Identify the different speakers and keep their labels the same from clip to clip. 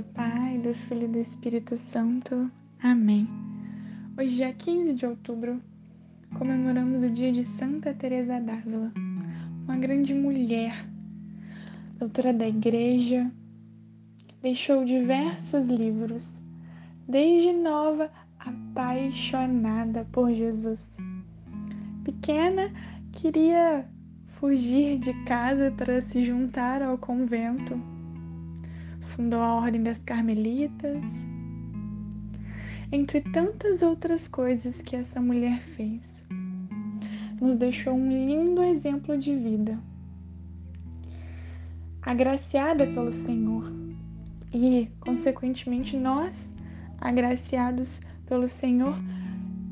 Speaker 1: Do Pai, do Filho e do Espírito Santo. Amém. Hoje, dia 15 de outubro, comemoramos o dia de Santa Teresa d'Ávila, uma grande mulher, doutora da Igreja, deixou diversos livros, desde nova apaixonada por Jesus. Pequena, queria fugir de casa para se juntar ao convento fundou a Ordem das Carmelitas, entre tantas outras coisas que essa mulher fez. Nos deixou um lindo exemplo de vida. Agraciada pelo Senhor e, consequentemente, nós, agraciados pelo Senhor,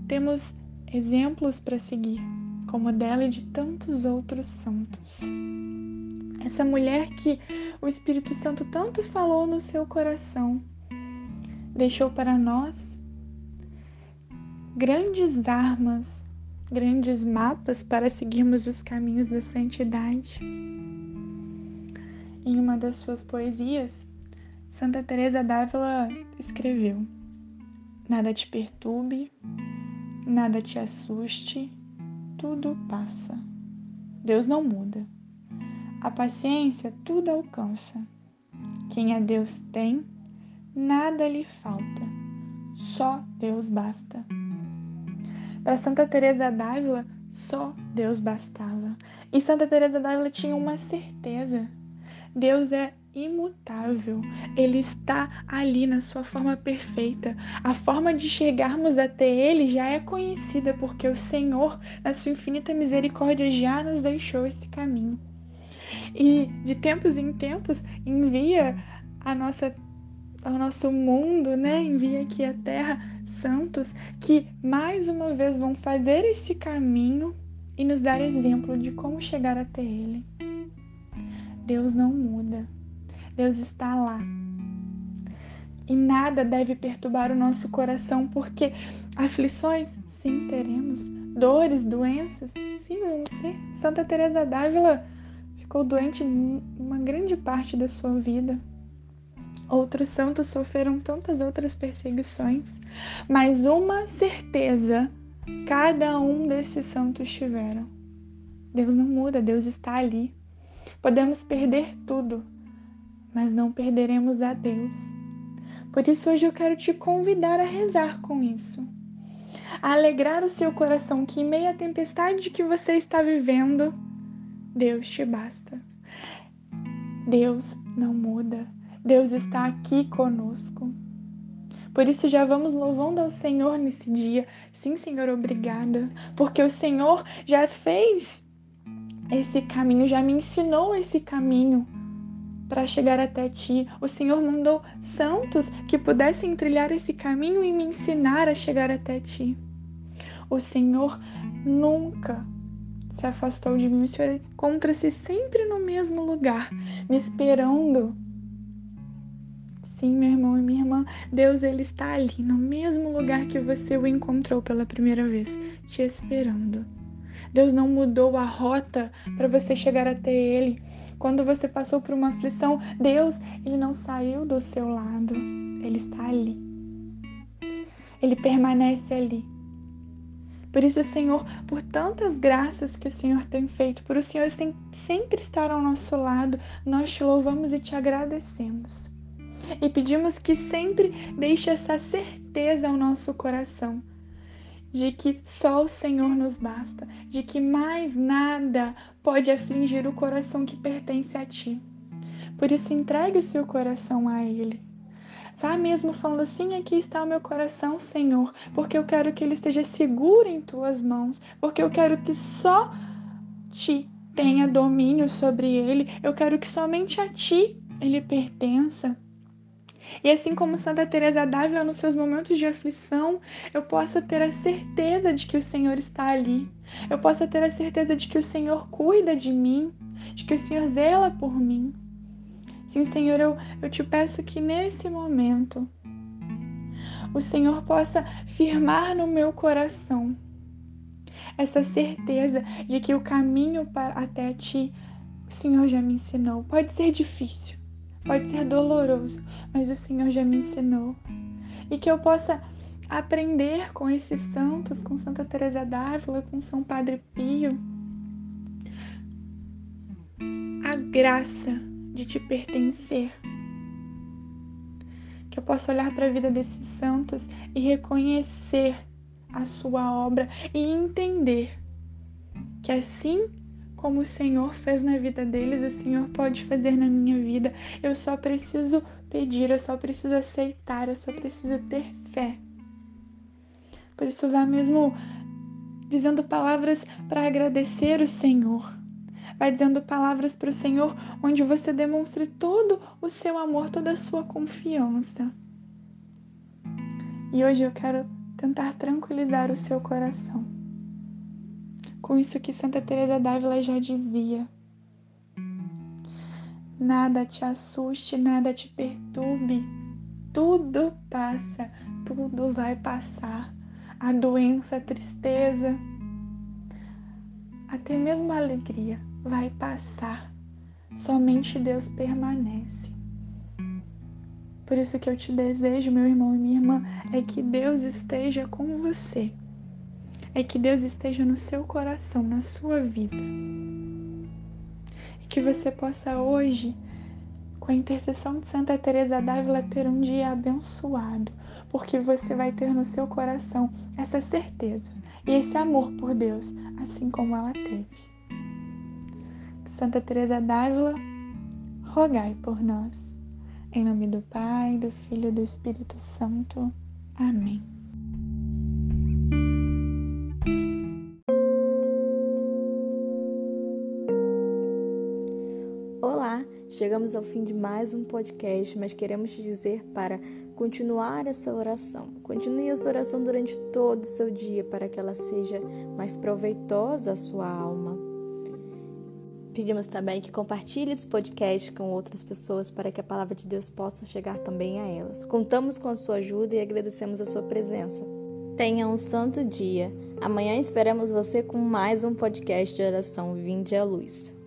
Speaker 1: temos exemplos para seguir, como dela e de tantos outros santos. Essa mulher que o Espírito Santo tanto falou no seu coração, deixou para nós grandes armas, grandes mapas para seguirmos os caminhos da santidade. Em uma das suas poesias, Santa Teresa d'Ávila escreveu: Nada te perturbe, nada te assuste, tudo passa. Deus não muda. A paciência tudo alcança. Quem a Deus tem, nada lhe falta. Só Deus basta. Para Santa Teresa d'Ávila, só Deus bastava. E Santa Teresa d'Ávila tinha uma certeza. Deus é imutável. Ele está ali na sua forma perfeita. A forma de chegarmos até ele já é conhecida porque o Senhor, na sua infinita misericórdia, já nos deixou esse caminho e de tempos em tempos envia a nossa ao nosso mundo, né? Envia aqui a terra santos que mais uma vez vão fazer esse caminho e nos dar exemplo de como chegar até ele. Deus não muda. Deus está lá. E nada deve perturbar o nosso coração, porque aflições, sim, teremos. Dores, doenças, sim, vamos ser. Santa Teresa d'Ávila ficou doente uma grande parte da sua vida. Outros santos sofreram tantas outras perseguições, mas uma certeza cada um desses santos tiveram. Deus não muda, Deus está ali. Podemos perder tudo, mas não perderemos a Deus. Por isso hoje eu quero te convidar a rezar com isso. A alegrar o seu coração que em meio à tempestade que você está vivendo, Deus te basta. Deus não muda. Deus está aqui conosco. Por isso já vamos louvando ao Senhor nesse dia. Sim, Senhor, obrigada, porque o Senhor já fez esse caminho, já me ensinou esse caminho para chegar até ti. O Senhor mandou santos que pudessem trilhar esse caminho e me ensinar a chegar até ti. O Senhor nunca se afastou de mim, o Senhor encontra-se sempre no mesmo lugar, me esperando. Sim, meu irmão e minha irmã, Deus ele está ali, no mesmo lugar que você o encontrou pela primeira vez, te esperando. Deus não mudou a rota para você chegar até Ele. Quando você passou por uma aflição, Deus, Ele não saiu do seu lado. Ele está ali. Ele permanece ali. Por isso, Senhor, por tantas graças que o Senhor tem feito, por o Senhor sempre estar ao nosso lado, nós te louvamos e te agradecemos. E pedimos que sempre deixe essa certeza ao nosso coração de que só o Senhor nos basta, de que mais nada pode afligir o coração que pertence a Ti. Por isso, entregue o seu coração a Ele. Vá mesmo falando assim: aqui está o meu coração, Senhor, porque eu quero que ele esteja seguro em tuas mãos, porque eu quero que só ti tenha domínio sobre ele, eu quero que somente a ti ele pertença. E assim como Santa Teresa d'Ávila nos seus momentos de aflição, eu possa ter a certeza de que o Senhor está ali. Eu possa ter a certeza de que o Senhor cuida de mim, de que o Senhor zela por mim. Sim, Senhor, eu, eu te peço que nesse momento o Senhor possa firmar no meu coração essa certeza de que o caminho para, até ti o Senhor já me ensinou. Pode ser difícil, pode ser doloroso, mas o Senhor já me ensinou. E que eu possa aprender com esses santos, com Santa Teresa d'Ávila, com São Padre Pio, a graça de te pertencer. Que eu possa olhar para a vida desses santos e reconhecer a sua obra e entender que assim como o Senhor fez na vida deles, o Senhor pode fazer na minha vida. Eu só preciso pedir, eu só preciso aceitar, eu só preciso ter fé. Por isso, vá mesmo dizendo palavras para agradecer o Senhor vai dizendo palavras para o Senhor onde você demonstre todo o seu amor, toda a sua confiança. E hoje eu quero tentar tranquilizar o seu coração. Com isso que Santa Teresa d'Ávila já dizia: Nada te assuste, nada te perturbe. Tudo passa, tudo vai passar. A doença, a tristeza, até mesmo a alegria vai passar. Somente Deus permanece. Por isso que eu te desejo, meu irmão e minha irmã, é que Deus esteja com você. É que Deus esteja no seu coração, na sua vida. E que você possa hoje, com a intercessão de Santa Teresa d'Ávila, ter um dia abençoado, porque você vai ter no seu coração essa certeza e esse amor por Deus, assim como ela teve. Santa Teresa d'Ávila, rogai por nós. Em nome do Pai, do Filho e do Espírito Santo. Amém.
Speaker 2: Olá, chegamos ao fim de mais um podcast, mas queremos te dizer para continuar essa oração. Continue essa oração durante todo o seu dia para que ela seja mais proveitosa à sua alma. Pedimos também que compartilhe esse podcast com outras pessoas para que a palavra de Deus possa chegar também a elas. Contamos com a sua ajuda e agradecemos a sua presença. Tenha um santo dia. Amanhã esperamos você com mais um podcast de oração Vinde à Luz.